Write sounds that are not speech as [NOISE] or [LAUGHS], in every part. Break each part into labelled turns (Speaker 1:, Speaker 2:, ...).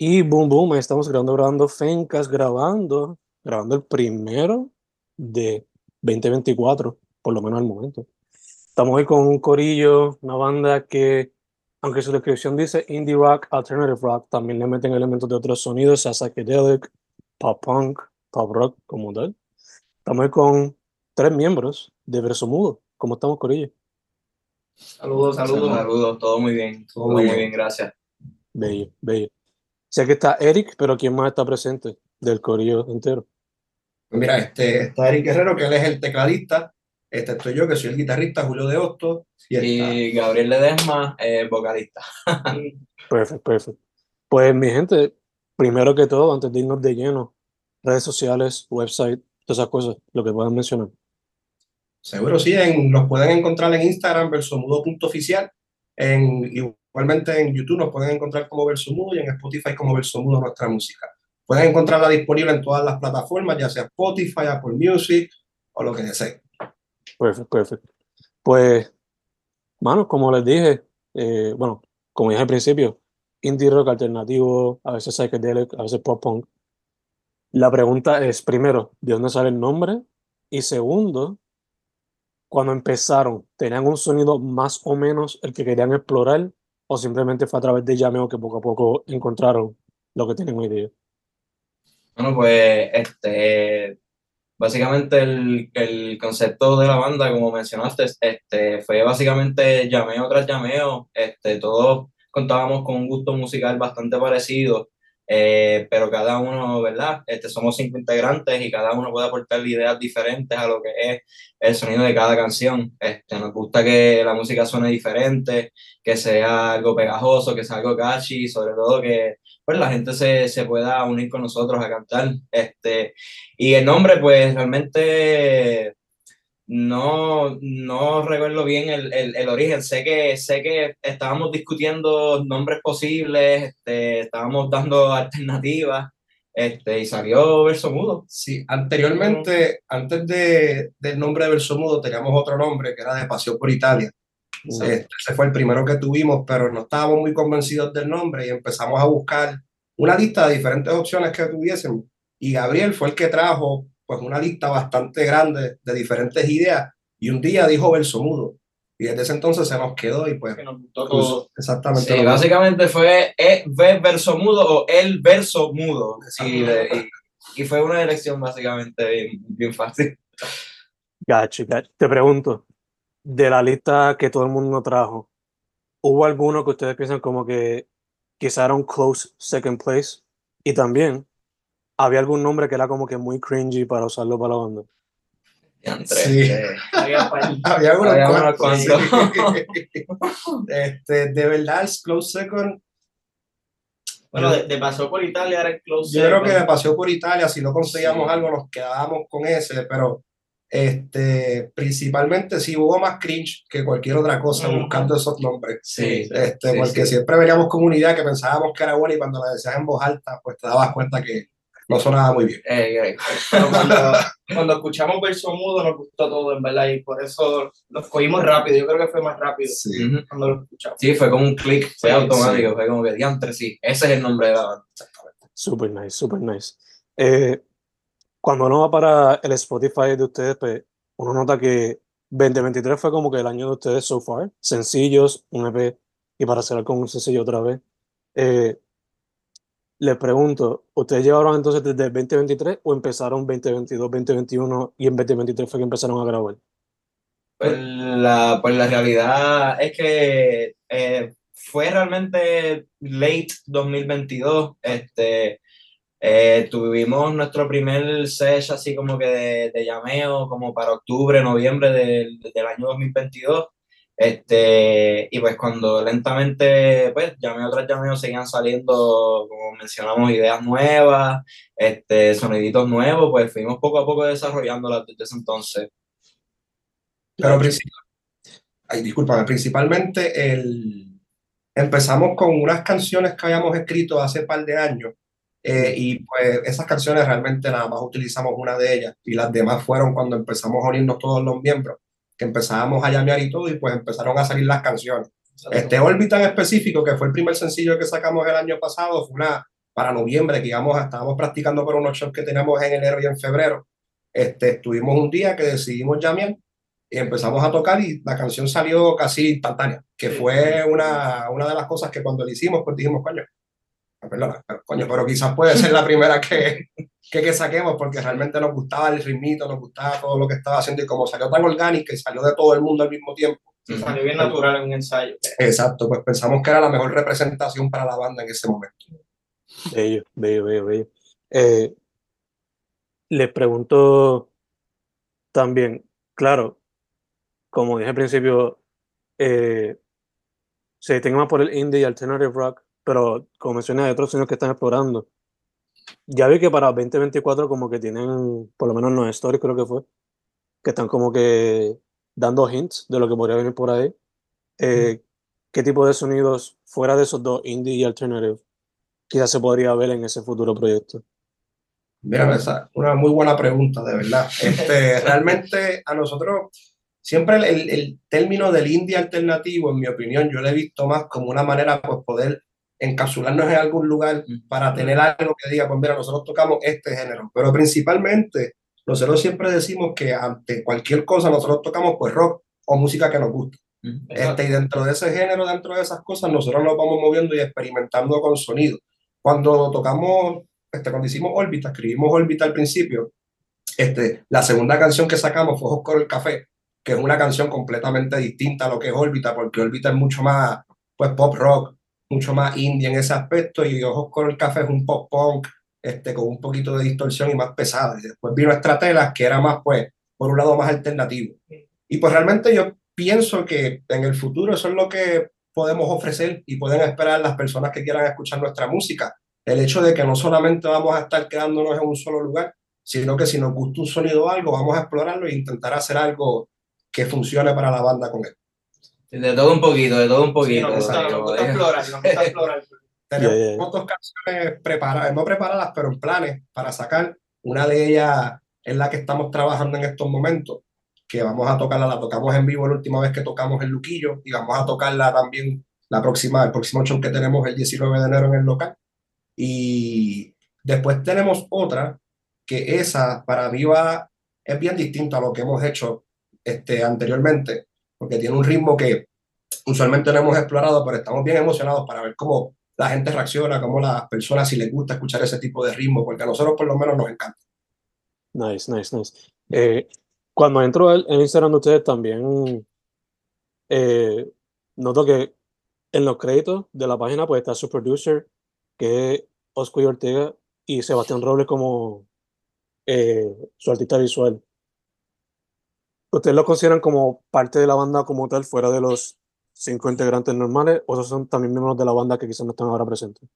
Speaker 1: Y boom, boom, estamos grabando, grabando Fencas, grabando, grabando el primero de 2024, por lo menos al momento. Estamos hoy con un corillo, una banda que, aunque su descripción dice indie rock, alternative rock, también le meten elementos de otros sonidos, a psychedelic, pop punk, pop rock, como tal. Estamos hoy con tres miembros de Verso Mudo. ¿Cómo estamos, corillo?
Speaker 2: Saludos, saludos. Saludos, todo muy bien, todo muy bien, gracias.
Speaker 1: Bello, bello. Sé que está Eric, pero ¿quién más está presente del corillo entero?
Speaker 3: Pues mira, este, está Eric Guerrero, que él es el tecladista. Este estoy yo, que soy el guitarrista, Julio de Hosto.
Speaker 2: Y, Gabriel Ledesma, el vocalista.
Speaker 1: perfecto, perfecto. Pues mi gente, primero que todo, antes de irnos de lleno, redes sociales, website, todas esas cosas, lo que puedan mencionar.
Speaker 3: Seguro, sí, en, los pueden encontrar en Instagram, versomudo.oficial, en, igualmente en YouTube nos pueden encontrar como Versomudo y en Spotify como Versomudo nuestra música. Pueden encontrarla disponible en todas las plataformas, ya sea Spotify, Apple Music o lo que deseen.
Speaker 1: Perfecto, perfecto. Pues, manos, como les dije, eh, bueno, como dije al principio, indie rock alternativo, a veces psychedelic, a veces pop punk. La pregunta es, primero, ¿de dónde sale el nombre? Y segundo, cuando empezaron, ¿tenían un sonido más o menos el que querían explorar o simplemente fue a través de llameo que poco a poco encontraron lo que tienen hoy día?
Speaker 2: Bueno, pues este, básicamente el, el, concepto de la banda, como mencionaste, este, fue básicamente llameo tras llameo, este, todos contábamos con un gusto musical bastante parecido eh, pero cada uno, ¿verdad? Este, somos cinco integrantes y cada uno puede aportar ideas diferentes a lo que es el sonido de cada canción. Este, nos gusta que la música suene diferente, que sea algo pegajoso, que sea algo catchy, sobre todo que pues, la gente se, se pueda unir con nosotros a cantar. Este, y el nombre, pues realmente no, no recuerdo bien el, el, el, origen. Sé que, sé que estábamos discutiendo nombres posibles, este, estábamos dando [LAUGHS] alternativas este, y salió Verso Mudo.
Speaker 3: Sí, anteriormente, antes de, del nombre de Verso Mudo, teníamos otro nombre que era de Pasión por Italia. Este, ese fue el primero que tuvimos, pero no estábamos muy convencidos del nombre y empezamos a buscar una lista de diferentes opciones que tuviésemos. Y Gabriel fue el que trajo pues una lista bastante grande de diferentes ideas. Y un día dijo verso mudo. Y desde ese entonces se nos quedó y pues,
Speaker 2: nos exactamente sí, básicamente fue el verso mudo o el verso mudo y, y, fue una elección básicamente bien, bien fácil.
Speaker 1: Gacho, gacho. te pregunto de la lista que todo el mundo trajo ¿hubo alguno que ustedes piensan como que quizá era un close second place? Y también, había algún nombre que era como que muy cringy para usarlo para la banda.
Speaker 3: Sí. había, había unos cuantos. [LAUGHS] este, de verdad, el Close Second.
Speaker 2: Bueno, de, de, paseo por Italia era el Close
Speaker 3: Yo creo que de paseo por Italia, si no conseguíamos algo, nos quedábamos con ese, pero este, principalmente si hubo más cringe que cualquier otra cosa buscando esos nombres.
Speaker 2: Sí,
Speaker 3: este, porque siempre veníamos con una idea que pensábamos que era buena y cuando la decías en voz alta, pues te dabas cuenta que no sonaba muy bien.
Speaker 2: Eh, [LAUGHS] cuando, escuchamos verso mudo nos gustó todo, en verdad, y por eso nos cogimos rápido. Yo creo que fue más rápido
Speaker 3: sí.
Speaker 2: cuando lo escuchamos. Sí, fue como un clic, fue automático, fue como que diantre, sí. Ese es el nombre de la banda.
Speaker 1: Super nice, super nice. Eh, cuando uno va para el Spotify de ustedes, pues uno nota que 2023 fue como que el año de ustedes so far. Sencillos, un EP, y para cerrar con un sencillo otra vez. Eh, les pregunto, ¿ustedes llevaron entonces desde 2023 o empezaron 2022, 2021 y en 2023 fue que empezaron a grabar?
Speaker 2: Pues la, pues la realidad es que eh, fue realmente late 2022. Este, eh, tuvimos nuestro primer session así como que de, de, llameo como para octubre, noviembre del, del año 2022. Este, y pues cuando lentamente, pues, llameo tras llameo seguían saliendo, como mencionamos, ideas nuevas, este, soniditos nuevos, pues fuimos poco a poco desarrollándolas desde ese entonces.
Speaker 3: Pero ay, disculpa, principalmente el, empezamos con unas canciones que habíamos escrito hace par de años, eh, y pues esas canciones realmente nada más utilizamos una de ellas, y las demás fueron cuando empezamos a unirnos todos los miembros que empezábamos a llamear y todo, y pues empezaron a salir las canciones. Este Órbita en específico, que fue el primer sencillo que sacamos el año pasado, fue una, para noviembre, que íbamos, estábamos practicando por unos shows que teníamos en enero y en febrero. Este, estuvimos un día que decidimos llamar y empezamos a tocar y la canción salió casi instantánea, que fue una, una de las cosas que cuando lo hicimos, pues dijimos, coño, perdona, pero, coño, pero quizás puede ser la primera que, que, que, saquemos porque realmente nos gustaba el ritmito, nos gustaba todo lo que estaba haciendo y como salió tan orgánica y salió de todo el mundo al mismo tiempo.
Speaker 4: Sí, salió bien natural en un ensayo.
Speaker 3: Exacto, pues pensamos que era la mejor representación para la banda en ese momento.
Speaker 1: Bello, bello, bello, bello. Eh, les pregunto también, claro, como dije al principio, eh, se distingue más por el indie y alternative rock, pero como mencioné, hay otros sonidos que están explorando. Ya vi que para 2024 como que tienen, por lo menos no stories creo que fue, que están como que dando hints de lo que podría venir por ahí. Eh, ¿Qué tipo de sonidos fuera de esos dos, indie y alternative, quizás se podría ver en ese futuro proyecto?
Speaker 3: Mira, esa una muy buena pregunta, de verdad. Este, [LAUGHS] realmente a nosotros siempre el, el, término del indie alternativo, en mi opinión, yo lo he visto más como una manera pues poder encapsularnos en algún lugar para tener algo que diga, pues mira, nosotros tocamos este género, pero principalmente nosotros siempre decimos que ante cualquier cosa nosotros tocamos pues rock o música que nos gusta. Este, y dentro de ese género, dentro de esas cosas, nosotros nos vamos moviendo y experimentando con sonido. Cuando tocamos, este, cuando hicimos órbita, escribimos órbita al principio, este, la segunda canción que sacamos fue Oscar el Café, que es una canción completamente distinta a lo que es órbita, porque órbita es mucho más pues pop rock, mucho más indie en ese aspecto, y Ojos el Café es un pop punk, este, con un poquito de distorsión y más pesada. Y después vino Estratelas, que era más, pues, por un lado más alternativo. Y pues realmente yo pienso que en el futuro eso es lo que podemos ofrecer y pueden esperar las personas que quieran escuchar nuestra música. El hecho de que no solamente vamos a estar quedándonos en un solo lugar, sino que si nos gusta un sonido o algo, vamos a explorarlo e intentar hacer algo que funcione para la banda con él.
Speaker 2: De todo un poquito, de todo un poquito.
Speaker 4: Sí, nos gusta, nos gusta explorar, nos gusta explorar.
Speaker 3: Tenemos yeah, yeah. dos canciones preparadas, no preparadas, pero en planes para sacar. Una de ellas es la que estamos trabajando en estos momentos, que vamos a tocarla, la tocamos en vivo la última vez que tocamos en Luquillo y vamos a tocarla también la próxima, el próximo show que tenemos el 19 de enero en el local. Y después tenemos otra, que esa para mí va, es bien distinta a lo que hemos hecho este, anteriormente, porque tiene un ritmo que usualmente no hemos explorado, pero estamos bien emocionados para ver cómo la gente reacciona, cómo las personas si les gusta escuchar ese tipo de ritmo, porque a nosotros por lo menos nos encanta.
Speaker 1: Nice, nice, nice. Eh, cuando entro en Instagram de ustedes también eh, noto que en los créditos de la página pues está su producer, que es Oscar Ortega, y Sebastián Robles como eh, su artista visual. ¿Ustedes lo consideran como parte de la banda como tal, fuera de los cinco integrantes normales, o esos son también miembros de la banda que quizás no están ahora presentes?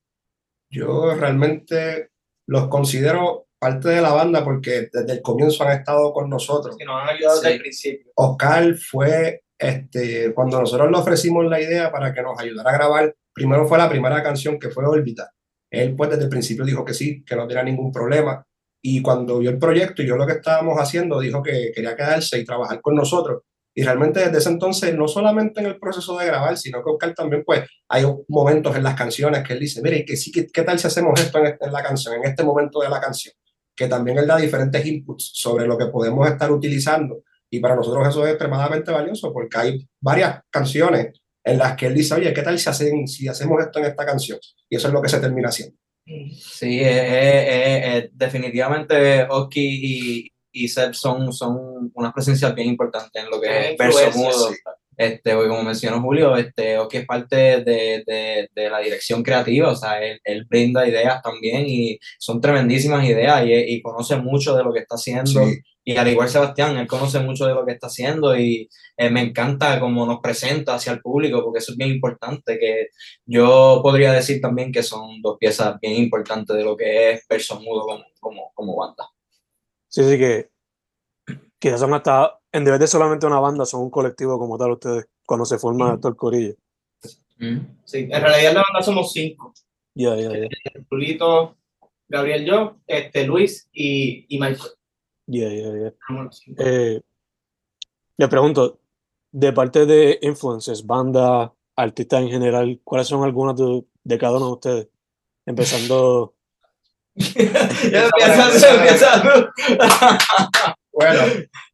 Speaker 3: Yo realmente los considero parte de la banda porque desde el comienzo han estado con nosotros.
Speaker 4: Que nos han ayudado desde el principio.
Speaker 3: Oscar fue, este, cuando nosotros le ofrecimos la idea para que nos ayudara a grabar, primero fue la primera canción que fue Órbita. Él pues desde el principio dijo que sí, que no tenía ningún problema. Y cuando vio el proyecto y yo lo que estábamos haciendo, dijo que quería quedarse y trabajar con nosotros. Y realmente desde ese entonces, no solamente en el proceso de grabar, sino que Oscar también, pues, hay momentos en las canciones que él dice, mire, sí, ¿qué, qué tal si hacemos esto en, en, la canción, en este momento de la canción? Que también él da diferentes inputs sobre lo que podemos estar utilizando. Y para nosotros eso es extremadamente valioso porque hay varias canciones en las que él dice, oye, ¿qué tal si, hacen, si hacemos esto en esta canción? Y eso es lo que se termina haciendo.
Speaker 2: Sí, eh, eh, eh, definitivamente Oski y, y Seb son, son unas presencias bien importantes en lo que es verso mudo. Sí. Este, como mencionó Julio, este, Oki es parte de, de, de, la dirección creativa, o sea, él, él, brinda ideas también y son tremendísimas ideas y, y conoce mucho de lo que está haciendo. Sí. Y al igual Sebastián, él conoce mucho de lo que está haciendo y eh, me encanta cómo nos presenta hacia el público, porque eso es bien importante, que yo podría decir también que son dos piezas bien importantes de lo que es Verso Mudo como, como, como banda.
Speaker 1: Sí, sí, que quizás son hasta, en vez de solamente una banda, son un colectivo como tal ustedes, cuando se forma mm. todo el corillo.
Speaker 4: Mm. Sí, en realidad la banda somos cinco.
Speaker 1: Ya, ya, ya.
Speaker 4: Julito, Gabriel, yo, este, Luis y, y Michael.
Speaker 1: Ya, ya, ya. Eh, le pregunto, de parte de influencers, banda, artistas en general, ¿cuáles son algunas de, de cada uno de ustedes empezando... [LAUGHS]
Speaker 2: ya empieza, empieza. [LAUGHS]
Speaker 3: bueno,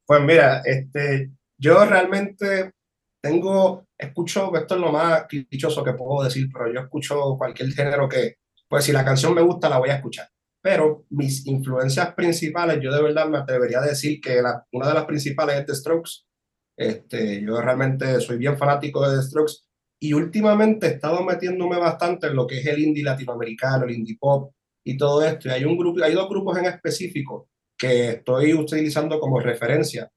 Speaker 3: pues mira, este, yo realmente tengo, escucho, esto es lo más dichoso que puedo decir, pero yo escucho cualquier género que, pues si la canción me gusta, la voy a escuchar. Pero mis influencias principales, yo de verdad me atrevería a decir que una de las principales es The Strokes. Este, yo realmente soy bien fanático de The Strokes y últimamente he estado metiéndome bastante en lo que es el indie latinoamericano, el indie pop y todo esto. Y hay, un grupo, hay dos grupos en específico que estoy utilizando como referencia,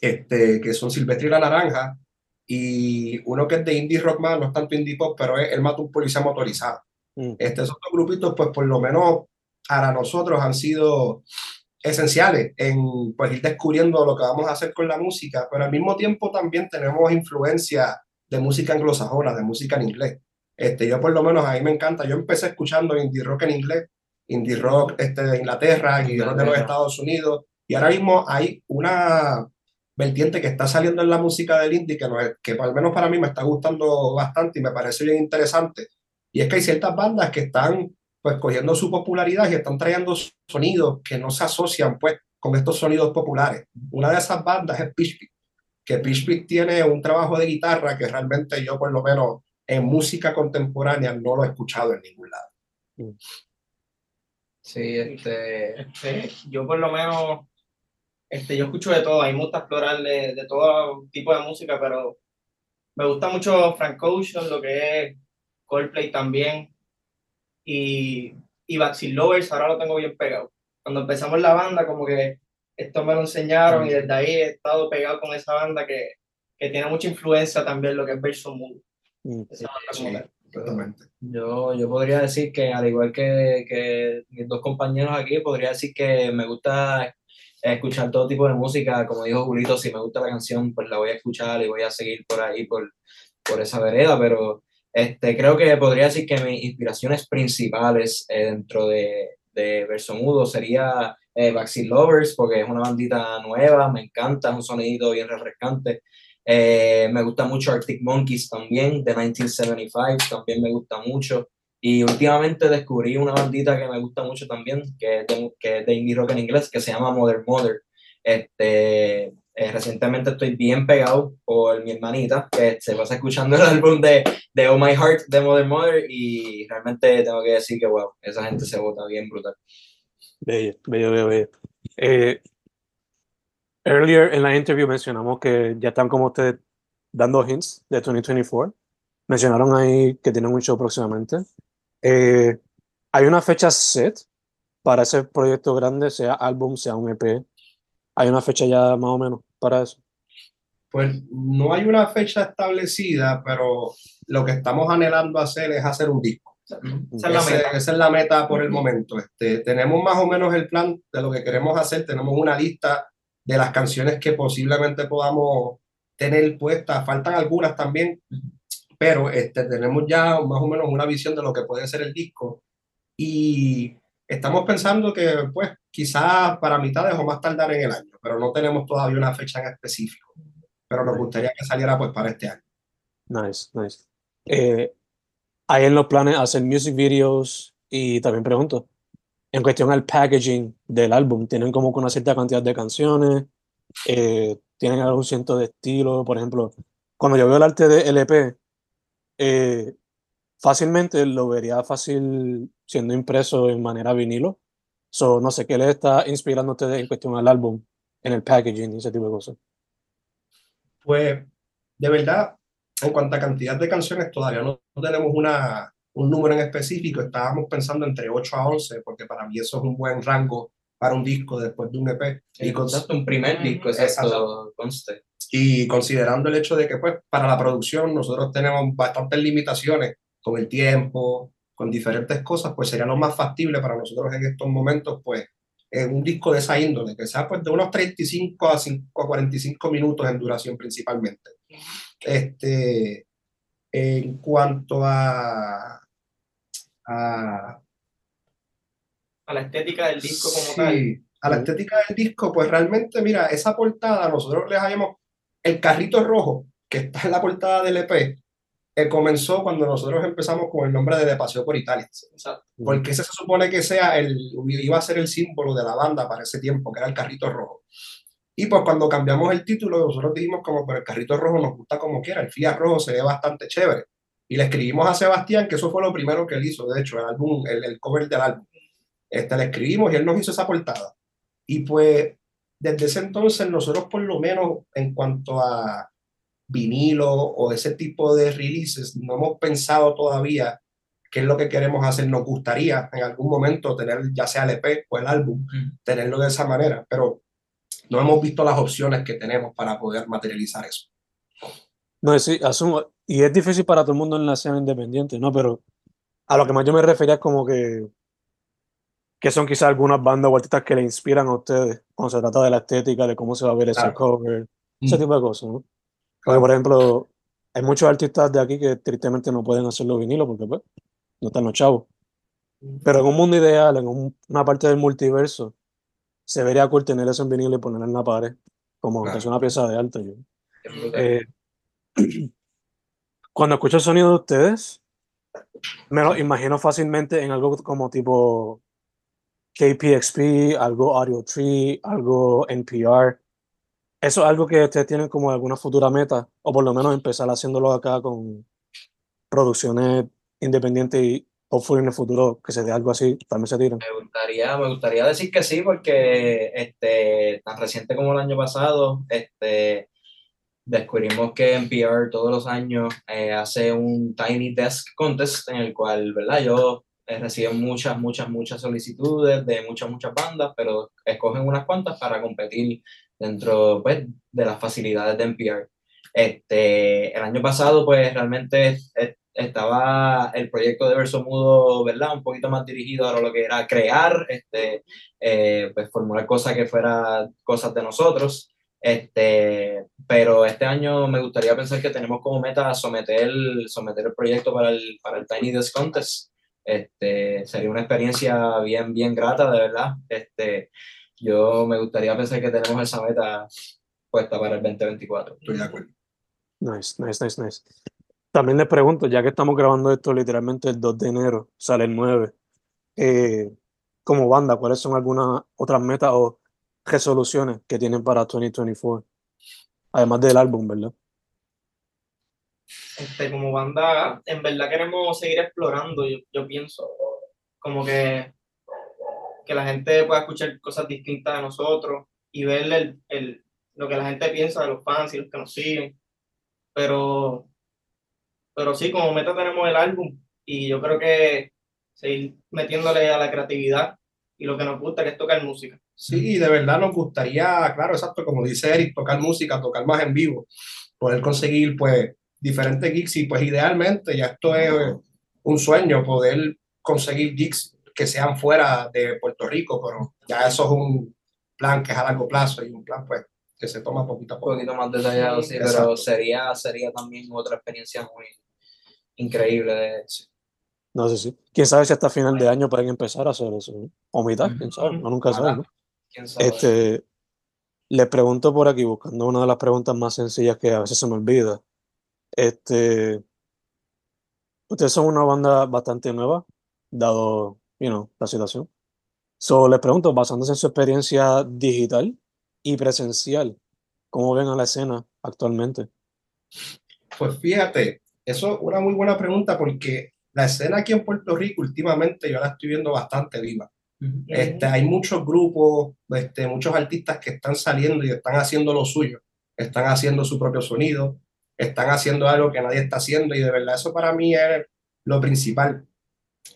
Speaker 3: este, que son Silvestre y la Naranja, y uno que es de indie rock más, no es tanto indie pop, pero es El Mato un Policía Motorizado. Mm. Este, esos dos grupitos, pues por lo menos para nosotros han sido esenciales en pues, ir descubriendo lo que vamos a hacer con la música, pero al mismo tiempo también tenemos influencia de música anglosajona, de música en inglés. Este, yo por lo menos a mí me encanta, yo empecé escuchando indie rock en inglés, indie rock este, de Inglaterra, indie rock de los Estados Unidos, y ahora mismo hay una vertiente que está saliendo en la música del indie que, no es, que al menos para mí me está gustando bastante y me parece bien interesante. Y es que hay ciertas bandas que están pues cogiendo su popularidad y están trayendo sonidos que no se asocian pues con estos sonidos populares. Una de esas bandas es Pitch que Pitch tiene un trabajo de guitarra que realmente yo por lo menos en música contemporánea no lo he escuchado en ningún lado.
Speaker 4: Sí, este, este yo por lo menos, este, yo escucho de todo, hay mucha explorar de, de todo tipo de música, pero me gusta mucho Frank Ocean, lo que es Coldplay también, y, y Vaccine Lovers ahora lo tengo bien pegado. Cuando empezamos la banda, como que esto me lo enseñaron y desde ahí he estado pegado con esa banda que, que tiene mucha influencia también lo que es Verso Mood.
Speaker 3: Mm.
Speaker 2: Yo, yo podría decir que, al igual que, que mis dos compañeros aquí, podría decir que me gusta escuchar todo tipo de música. Como dijo Julito, si me gusta la canción, pues la voy a escuchar y voy a seguir por ahí, por, por esa vereda, pero este, creo que podría decir que mis inspiraciones principales eh, dentro de, de Verso Mudo sería eh, Lovers, porque es una bandita nueva, me encanta, es un sonido bien refrescante. Eh, me gusta mucho Arctic Monkeys también, de 1975, también me gusta mucho. Y últimamente descubrí una bandita que me gusta mucho también, que es de, que es de indie rock en inglés, que se llama Mother Mother. Este, eh, recientemente estoy bien pegado por mi hermanita, que se pasa escuchando el álbum de, de Oh My Heart de Mother Mother y realmente tengo que decir que, wow, esa gente se vota bien brutal.
Speaker 1: Bello, bello, bello, Eh, earlier en la interview mencionamos que ya están como ustedes dando hints de 2024. Mencionaron ahí que tienen un show próximamente. Eh, ¿Hay una fecha set para ese proyecto grande, sea álbum, sea un EP? ¿Hay una fecha ya más o menos para eso?
Speaker 3: Pues no hay una fecha establecida, pero lo que estamos anhelando hacer es hacer un disco. Esa, es, la meta. por el momento. Este, tenemos más o menos el plan de lo que queremos hacer. Tenemos una lista de las canciones que posiblemente podamos tener puestas. Faltan algunas también, pero este, tenemos ya más o menos una visión de lo que puede ser el disco. Y estamos pensando que, pues, quizás para mitades o más tardar en el año, pero no tenemos todavía una fecha en específico. Pero nos gustaría que saliera, pues, para este año.
Speaker 1: Nice, nice. Eh, ¿Hay en los planes hacer music videos? Y también pregunto, en cuestión al packaging del álbum, ¿tienen como una cierta cantidad de canciones? Eh, ¿Tienen algún ciento de estilo? Por ejemplo, cuando yo veo el arte de LP, eh, fácilmente lo vería fácil siendo impreso en manera vinilo. So, no sé, ¿qué le está inspirando a ustedes en cuestión al álbum, en el packaging y ese tipo de cosas?
Speaker 3: Pues, de verdad, en cuanto a cantidad de canciones, todavía no tenemos una, un número en específico. Estábamos pensando entre 8 a 11, porque para mí eso es un buen rango para un disco después de un EP.
Speaker 2: Y con, un primer disco, exacto, conste.
Speaker 3: Y considerando el hecho de que, pues, para la producción nosotros tenemos bastantes limitaciones con el tiempo, con diferentes cosas, pues sería lo más factible para nosotros en estos momentos, pues, en un disco de esa índole, que sea pues de unos 35 a, 5, a 45 minutos en duración principalmente. Este, en cuanto a,
Speaker 4: a, a la estética del disco como tal.
Speaker 3: A la estética del disco, pues realmente, mira, esa portada, nosotros le llamamos el carrito rojo que está en la portada del EP, eh, comenzó cuando nosotros empezamos con el nombre de De Paseo por Italia.
Speaker 4: Exacto.
Speaker 3: Porque ese se supone que sea el, iba a ser el símbolo de la banda para ese tiempo, que era el carrito rojo. Y pues cuando cambiamos el título, nosotros dijimos como, pero el carrito rojo nos gusta como quiera, el Fiat rojo se ve bastante chévere. Y le escribimos a Sebastián, que eso fue lo primero que él hizo, de hecho, el álbum, el, el cover del álbum. Este, le escribimos y él nos hizo esa portada. Y pues desde ese entonces nosotros por lo menos en cuanto a vinilo o ese tipo de releases, no hemos pensado todavía qué es lo que queremos hacer. Nos gustaría en algún momento tener ya sea el EP o el álbum, tenerlo de esa manera, pero no hemos visto las opciones que tenemos para poder materializar eso.
Speaker 1: No, sí, asumo, y es difícil para todo el mundo en la escena independiente, ¿no? Pero a lo que más yo me refería es como que, que son quizás algunas bandas o artistas que le inspiran a ustedes cuando se trata de la estética, de cómo se va a ver ese
Speaker 3: Claro.
Speaker 1: cover, ese
Speaker 3: Mm.
Speaker 1: tipo de cosas, ¿no? Porque, por ejemplo, hay muchos artistas de aquí que tristemente no pueden hacerlo vinilo porque, pues, no están los chavos. Pero en un mundo ideal, en un- una parte del multiverso, se vería cool tener eso en vinilo y ponerlo en la pared, como que
Speaker 3: Claro.
Speaker 1: es una pieza de arte. yo. Eh, [CLEARS THROAT] cuando escucho el sonido de ustedes, me lo imagino fácilmente en algo como tipo KPXP, algo Audio Tree, algo NPR. ¿Eso es algo que ustedes tienen como alguna futura meta? O por lo menos empezar haciéndolo acá con producciones independientes y hopefully en el futuro que se dé algo así, también se tiran.
Speaker 2: Me gustaría, me gustaría decir que sí, porque este, tan reciente como el año pasado, este, descubrimos que NPR todos los años eh, hace un Tiny Desk Contest en el cual, ¿verdad? Yo eh, recibo muchas, muchas, muchas solicitudes de muchas, muchas bandas, pero escogen unas cuantas para competir dentro, pues, de las facilidades de NPR. Este, el año pasado, pues, realmente eh, estaba el proyecto de Verso Mudo, ¿verdad? Un poquito más dirigido a lo que era crear, este, eh, pues formular cosas que fueran cosas de nosotros. Este, pero este año me gustaría pensar que tenemos como meta someter, someter el proyecto para el, para el Tiny Desk Contest. Este, sería una experiencia bien, bien grata, de verdad. Este, yo me gustaría pensar que tenemos esa meta puesta para el 2024.
Speaker 3: Estoy de acuerdo.
Speaker 1: Nice, nice, nice, nice. También les pregunto, ya que estamos grabando esto literalmente el 2 de enero, sale el 9, eh, como banda, ¿cuáles son algunas otras metas o resoluciones que tienen para 2024? Además del álbum, ¿verdad?
Speaker 4: este, como banda, en verdad queremos seguir explorando, yo, pienso, como que, que la gente pueda escuchar cosas distintas de nosotros y ver el, el, lo que la gente piensa de los fans y los que nos siguen. Pero, pero sí, como meta tenemos el álbum y yo creo que seguir metiéndole a la creatividad y lo que nos gusta, que es tocar música.
Speaker 3: Sí, de verdad nos gustaría, claro, exacto, como dice Eric, tocar música, tocar más en vivo, poder conseguir pues diferentes gigs y pues idealmente ya esto es un sueño, poder conseguir gigs que sean fuera de Puerto Rico, pero ya eso es un plan que es a largo plazo y un plan pues que se toma poquito a
Speaker 2: Un
Speaker 3: poco.
Speaker 2: poquito más detallado, sí, pero
Speaker 3: Exacto.
Speaker 2: sería, sería también otra experiencia muy increíble de
Speaker 1: No sé si. Quién sabe si hasta final de año pueden empezar a hacer eso, ¿no? O mitad, quién sabe, no nunca sabe, ¿no?
Speaker 2: Quién sabe.
Speaker 1: Este, les pregunto por aquí, buscando una de las preguntas más sencillas que a veces se me olvida. Este, ustedes son una banda bastante nueva, dado, you know, la situación. So, les pregunto, basándose en su experiencia digital y presencial, ¿cómo ven a la escena actualmente?
Speaker 3: Pues fíjate, eso es una muy buena pregunta porque la escena aquí en Puerto Rico últimamente yo la estoy viendo bastante viva. Este, hay muchos grupos, este, muchos artistas que están saliendo y están haciendo lo suyo, están haciendo su propio sonido, están haciendo algo que nadie está haciendo y de verdad eso para mí es lo principal.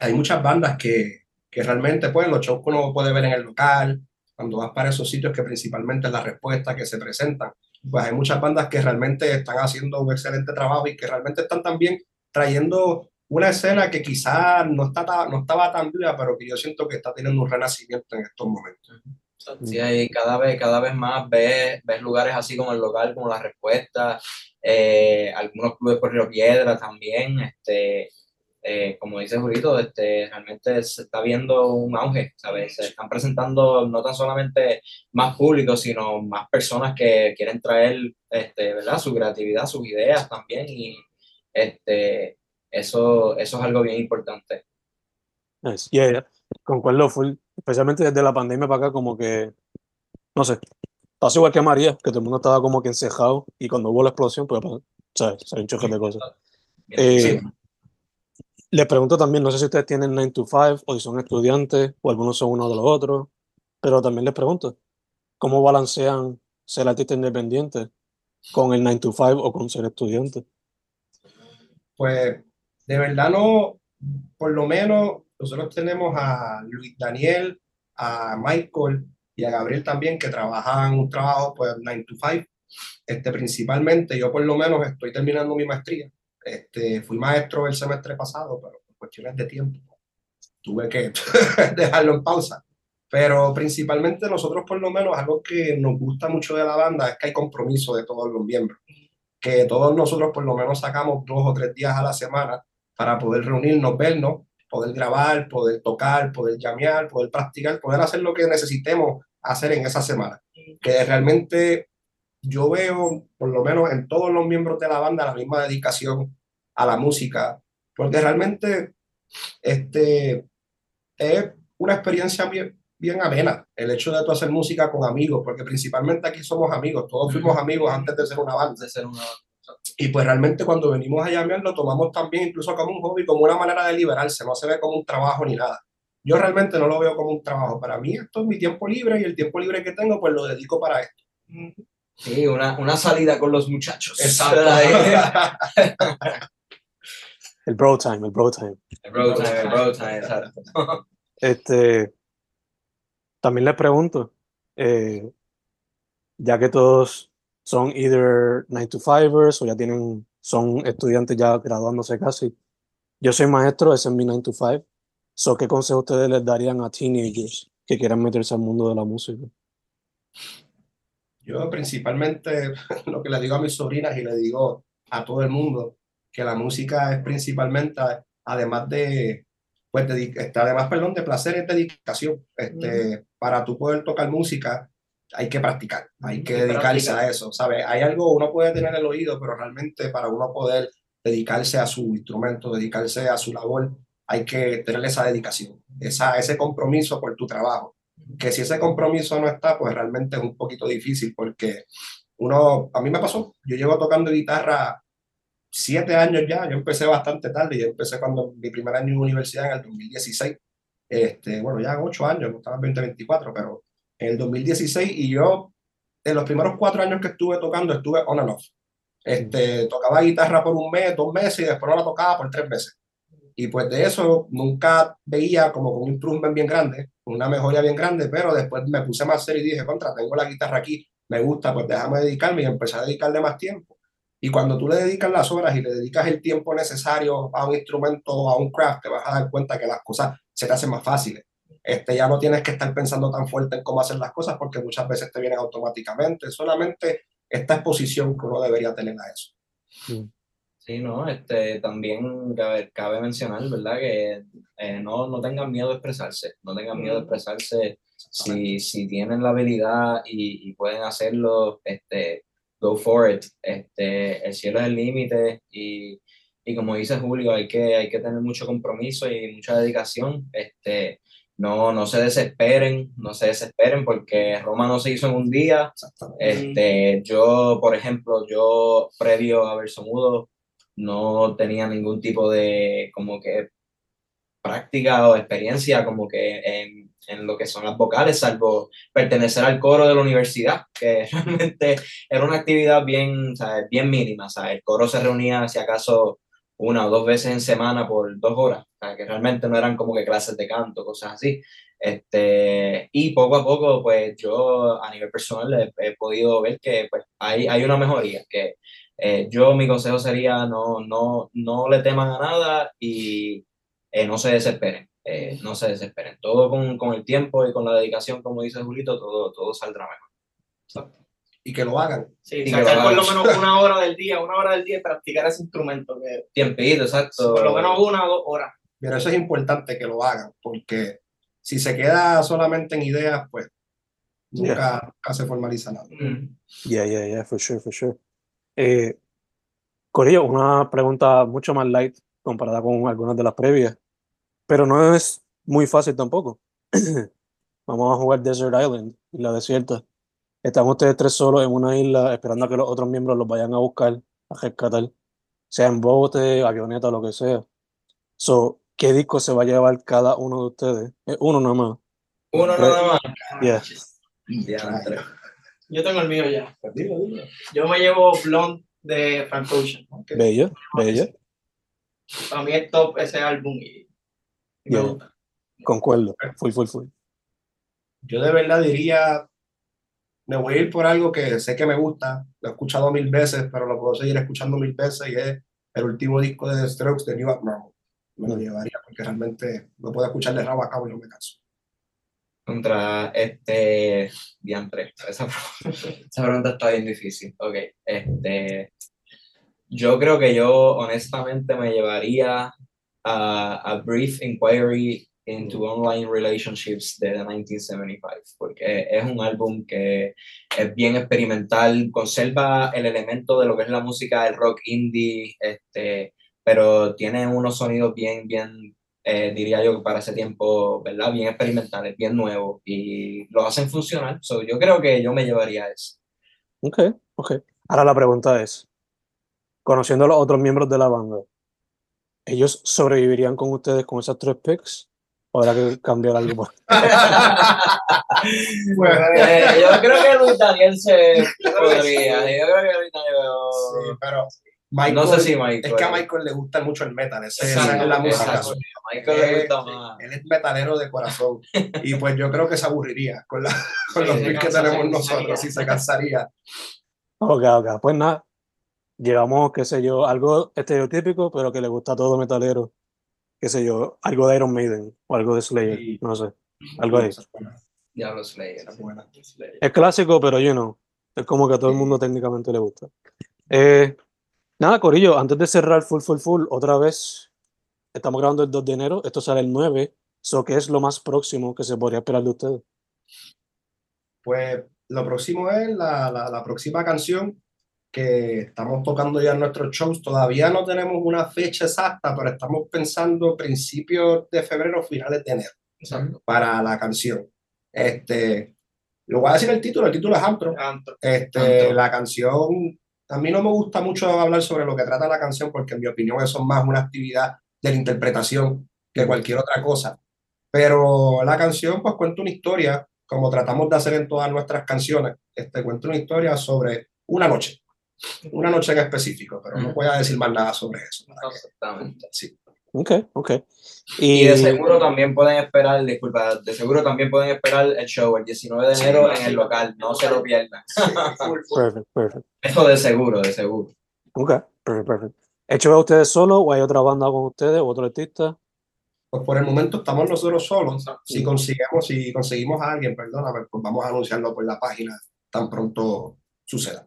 Speaker 3: Hay muchas bandas que, que realmente, pues, los shows que uno puede ver en el local, cuando vas para esos sitios que principalmente es la respuesta que se presentan, pues hay muchas bandas que realmente están haciendo un excelente trabajo y que realmente están también trayendo una escena que quizás no, está, no estaba tan viva, pero que yo siento que está teniendo un renacimiento en estos momentos.
Speaker 2: Sí, ahí cada vez, cada vez más ves, ves lugares así como el local, como La Respuesta, eh, algunos clubes por Río Piedra también, este, eh, como dice Julito, este, realmente se está viendo un auge, ¿sabes? Se están presentando no tan solamente más público, sino más personas que quieren traer, este, ¿verdad? Su creatividad, sus ideas también y este, eso, eso es algo bien importante.
Speaker 1: Nice. Yeah, yeah. Concuerdo full, especialmente desde la pandemia para acá, como que, no sé, pasó igual que María, que todo el mundo estaba como que encejado y cuando hubo la explosión, pues, ¿sabes? Salió un choque de cosas. Eh,
Speaker 2: sí.
Speaker 1: Les pregunto también, no sé si ustedes tienen 9 to 5 o si son estudiantes o algunos son uno de los otros, pero también les pregunto, ¿cómo balancean ser artista independiente con el 9 to 5 o con ser estudiante?
Speaker 3: Pues de verdad no, por lo menos nosotros tenemos a Luis Daniel, a Michael y a Gabriel también que trabajan un trabajo pues 9 to 5. Este, principalmente yo por lo menos estoy terminando mi maestría. Este, fui maestro el semestre pasado, pero por cuestiones de tiempo tuve que [LAUGHS] dejarlo en pausa. Pero principalmente nosotros por lo menos algo que nos gusta mucho de la banda es que hay compromiso de todos los miembros que todos nosotros por lo menos sacamos dos o tres días a la semana para poder reunirnos, vernos, poder grabar, poder tocar, poder llamear, poder practicar, poder hacer lo que necesitemos hacer en esa semana. Que realmente yo veo, por lo menos en todos los miembros de la banda, la misma dedicación a la música, porque realmente este, es una experiencia bien, bien amena el hecho de tú hacer música con amigos, porque principalmente aquí somos amigos, todos fuimos amigos antes de ser una banda.
Speaker 2: de ser una-
Speaker 3: Y pues realmente cuando venimos a llamear lo tomamos también incluso como un hobby, como una manera de liberarse, no se ve como un trabajo ni nada. Yo realmente no lo veo como un trabajo. Para mí esto es mi tiempo libre y el tiempo libre que tengo pues lo dedico para esto.
Speaker 2: Sí, una, una salida con los muchachos. [LAUGHS]
Speaker 1: El bro time, el bro time.
Speaker 2: El road time, el road time, exacto.
Speaker 1: Este, también les pregunto, eh, ya que todos son either 9 to 5ers o ya tienen, son estudiantes ya graduándose casi. Yo soy maestro, ese es mi 9 to 5. So, ¿qué consejo ustedes les darían a teenagers que quieran meterse al mundo de la música?
Speaker 3: Yo principalmente [LAUGHS] lo que le digo a mis sobrinas y le digo a todo el mundo, que la música es principalmente, además de, pues, este, además, perdón, de placer, es dedicación. Este, Para tú poder tocar música, hay que practicar, hay que dedicarse
Speaker 4: practicar.
Speaker 3: a eso, ¿sabes? Hay algo, uno puede tener el oído, pero realmente para uno poder dedicarse a su instrumento, dedicarse a su labor, hay que tener esa dedicación, esa, ese compromiso por tu trabajo. Que si ese compromiso no está, pues realmente es un poquito difícil porque uno, a mí me pasó, yo llevo tocando guitarra siete años ya, yo empecé bastante tarde, yo empecé cuando mi primer año en universidad en el 2016, este, bueno, ya ocho años, no estaba en 2024, pero en el 2016 y yo en los primeros cuatro años que estuve tocando estuve on and off. Este, tocaba guitarra por un mes, dos meses y después no la tocaba por tres meses. Y pues de eso nunca veía como un improvement bien grande, una mejoría bien grande, pero después me puse más serio y dije, contra, tengo la guitarra aquí, me gusta, pues déjame dedicarme y empecé a dedicarle más tiempo. Y cuando tú le dedicas las horas y le dedicas el tiempo necesario a un instrumento o a un craft, te vas a dar cuenta que las cosas se te hacen más fáciles. Este, ya no tienes que estar pensando tan fuerte en cómo hacer las cosas porque muchas veces te vienen automáticamente. Solamente esta exposición que uno debería tener a eso.
Speaker 2: Sí, no, este, también cabe, cabe mencionar, ¿verdad? Que eh, no, no tengan miedo de expresarse, no tengan miedo de expresarse. Si, si tienen la habilidad y, y pueden hacerlo, este, go for it. Este, el cielo es el límite y, y como dice Julio, hay que, hay que tener mucho compromiso y mucha dedicación. Este, no, no se desesperen, no se desesperen porque Roma no se hizo en un día. Este, yo, por ejemplo, yo previo a Verso Mudo no tenía ningún tipo de como que práctica o experiencia como que en, en lo que son las vocales, salvo pertenecer al coro de la universidad, que [LAUGHS] realmente era una actividad bien, ¿sabes? bien mínima. ¿sabes? El coro se reunía, si acaso, una o dos veces en semana por dos horas, ¿sabes? que realmente no eran como que clases de canto, cosas así. Este, y poco a poco, pues yo a nivel personal he, he podido ver que pues, hay, hay una mejoría, que eh, yo mi consejo sería no, no, no le teman a nada y eh, no se desesperen, eh, no se desesperen. Todo con, con, el tiempo y con la dedicación, como dice Julito, todo, todo saldrá mejor.
Speaker 3: Y que lo hagan.
Speaker 4: Sí, y sacar por lo menos una hora del día, una hora del día y practicar ese instrumento. Que,
Speaker 2: Tiempito, exacto.
Speaker 4: Por lo menos una o dos horas.
Speaker 3: Pero eso es importante que lo hagan, porque si se queda solamente en ideas, pues nunca, yeah. nunca se formaliza nada.
Speaker 1: Mm. Yeah, yeah, yeah, for sure, for sure. Eh, Corillo, una pregunta mucho más light comparada con algunas de las previas, pero no es muy fácil tampoco. [CLEARS THROAT] Vamos a jugar Desert Island, isla desierta. Están ustedes tres solos en una isla esperando a que los otros miembros los vayan a buscar, a rescatar, sea en bote, avioneta, lo que sea. So, ¿qué disco se va a llevar cada uno de ustedes? Eh, uno nada más.
Speaker 2: Uno nada más.
Speaker 1: Yeah.
Speaker 4: Yo tengo el mío ya.
Speaker 3: Pues.
Speaker 4: Yo me llevo Blonde de Frank Ocean.
Speaker 1: Bella, bella.
Speaker 4: Para mí es top ese álbum y y me
Speaker 1: Yeah.
Speaker 4: gusta.
Speaker 1: Concuerdo. Full, full, full.
Speaker 3: Yo de verdad diría, me voy a ir por algo que sé que me gusta, lo he escuchado mil veces, pero lo puedo seguir escuchando mil veces y es el último disco de The Strokes, de New Abnormal. Me lo llevaría porque realmente no puedo escuchar de rabo a cabo y no me canso.
Speaker 2: Contra este diantre. Esa, [LAUGHS] esa pregunta está bien difícil. Ok. Este. Yo creo que yo honestamente me llevaría a, a Brief Inquiry into Online Relationships de The 1975, porque es un álbum que es bien experimental, conserva el elemento de lo que es la música del rock indie, este, pero tiene unos sonidos bien, bien eh, diría yo que para ese tiempo, ¿verdad? Bien experimentales, bien nuevos y lo hacen funcionar. So, yo creo que yo me llevaría eso.
Speaker 1: Ok, ok. Ahora la pregunta es, conociendo a los otros miembros de la banda, ¿ellos sobrevivirían con ustedes con esas tres picks? ¿O habrá que cambiar algo? por- [LAUGHS]
Speaker 2: Eh, yo creo que Luis Daniel se podría. Yo creo que Luis Daniel.
Speaker 3: Sí, pero Michael,
Speaker 2: No sé si Michael.
Speaker 3: es que a Michael le gusta mucho el metal, ese- es la música.
Speaker 2: Michael le gusta más.
Speaker 3: Él es metalero de corazón y pues yo creo que se aburriría con, la, con
Speaker 4: Sí,
Speaker 3: los beats que tenemos nosotros y se cansaría.
Speaker 1: Ok, ok. Pues nada, llevamos, qué sé yo, algo estereotípico, pero que le gusta a todo metalero. Qué sé yo, algo de Iron Maiden o algo de Slayer,
Speaker 3: Sí.
Speaker 1: no sé. Algo
Speaker 3: buena,
Speaker 2: Diablo Slayer.
Speaker 3: es buena.
Speaker 1: Es clásico, pero you know, es como que a todo el mundo técnicamente le gusta. Eh, nada, Corillo, antes de cerrar full, full, full, otra vez, estamos grabando el 2 de enero, esto sale el 9, so ¿qué es lo más próximo que se podría esperar de ustedes?
Speaker 3: Pues lo próximo es la, la, la próxima canción que estamos tocando ya en nuestros shows. Todavía no tenemos una fecha exacta, pero estamos pensando principios de febrero, finales de enero
Speaker 2: Exacto.
Speaker 3: para la canción. Este, lo voy a decir el título, el título es Antro.
Speaker 4: Antro.
Speaker 3: Este,
Speaker 2: Antro.
Speaker 3: la canción, a mí no me gusta mucho hablar sobre lo que trata la canción porque en mi opinión eso es más una actividad de la interpretación que cualquier otra cosa. Pero la canción pues cuenta una historia, como tratamos de hacer en todas nuestras canciones, este, cuenta una historia sobre una noche, una noche en específico, pero no voy a decir más nada sobre eso. para que-
Speaker 2: Exactamente.
Speaker 3: sí.
Speaker 1: Ok, ok.
Speaker 2: Y
Speaker 1: Y,
Speaker 2: de seguro también pueden esperar, disculpa, de seguro también pueden esperar el show el 19 de
Speaker 3: Sí,
Speaker 2: enero en
Speaker 3: sí.
Speaker 2: el local, no se lo pierdan.
Speaker 1: perfect, [LAUGHS] perfect.
Speaker 2: Eso de seguro, de seguro.
Speaker 1: Ok, perfect, perfect. ¿Hecho a ustedes solo o hay otra banda con ustedes o otro artista?
Speaker 3: Pues por el momento estamos nosotros solos. Si
Speaker 1: Sí.
Speaker 3: conseguimos, si conseguimos a alguien, perdóname, pues vamos a anunciarlo por la página tan pronto suceda.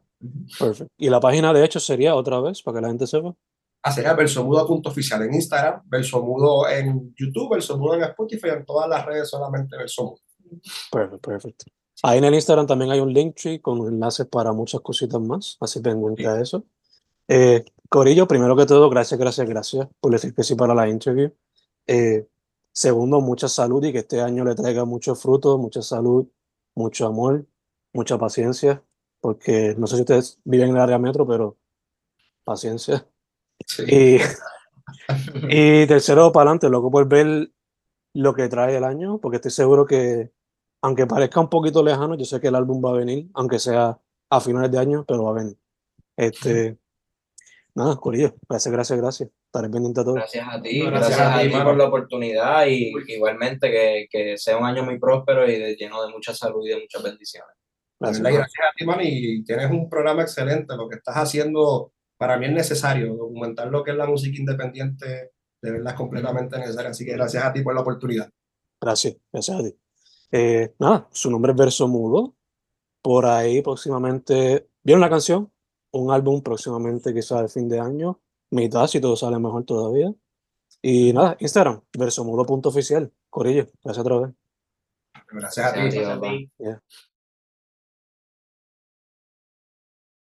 Speaker 1: Perfect. Y la página de hecho sería otra vez, para que la gente sepa.
Speaker 3: Ah, sería versomudo.oficial en Instagram, versomudo en YouTube, versomudo en Spotify, en todas las redes solamente versomudo.
Speaker 1: Perfect, perfect. Ahí en el Instagram también hay un Linktree con enlaces para muchas cositas más, así pendiente a eso. Eh, Corillo, primero que todo, gracias, gracias, gracias por decir que sí para la interview. Eh, segundo, mucha salud y que este año le traiga muchos frutos, mucha salud, mucho amor, mucha paciencia, porque no sé si ustedes viven en el área metro, pero paciencia. Y, [LAUGHS] y tercero, para adelante, loco por ver lo que trae el año, porque estoy seguro que, aunque parezca un poquito lejano, yo sé que el álbum va a venir, aunque sea a finales de año, pero va a venir. Este, nada, Corillo, gracias, gracias, gracias. Estaré pendiente a todo.
Speaker 2: Gracias a ti,
Speaker 3: No,
Speaker 2: gracias,
Speaker 3: gracias a
Speaker 2: a
Speaker 3: ti,
Speaker 2: ti
Speaker 3: mano.
Speaker 2: por la oportunidad y igualmente que, que sea un año muy próspero y de- lleno de mucha salud y de muchas bendiciones.
Speaker 1: Gracias.
Speaker 3: verdad, y gracias a ti, man, y tienes un programa excelente. Lo que estás haciendo para mí es necesario. Documentar lo que es la música independiente, de verdad es completamente necesario. Así que gracias a ti por la oportunidad.
Speaker 1: Gracias, gracias a ti. Eh, nada, su nombre es Verso Mudo. Por ahí próximamente, ¿vieron la canción? Un álbum próximamente quizás de fin de año, mitad si todo sale mejor todavía. Y nada, Instagram, versomudo.oficial. Corillo, gracias otra vez.
Speaker 3: Gracias a ti.
Speaker 2: Gracias a ti,
Speaker 4: Gracias a
Speaker 2: papá.
Speaker 4: ti.
Speaker 1: Yeah.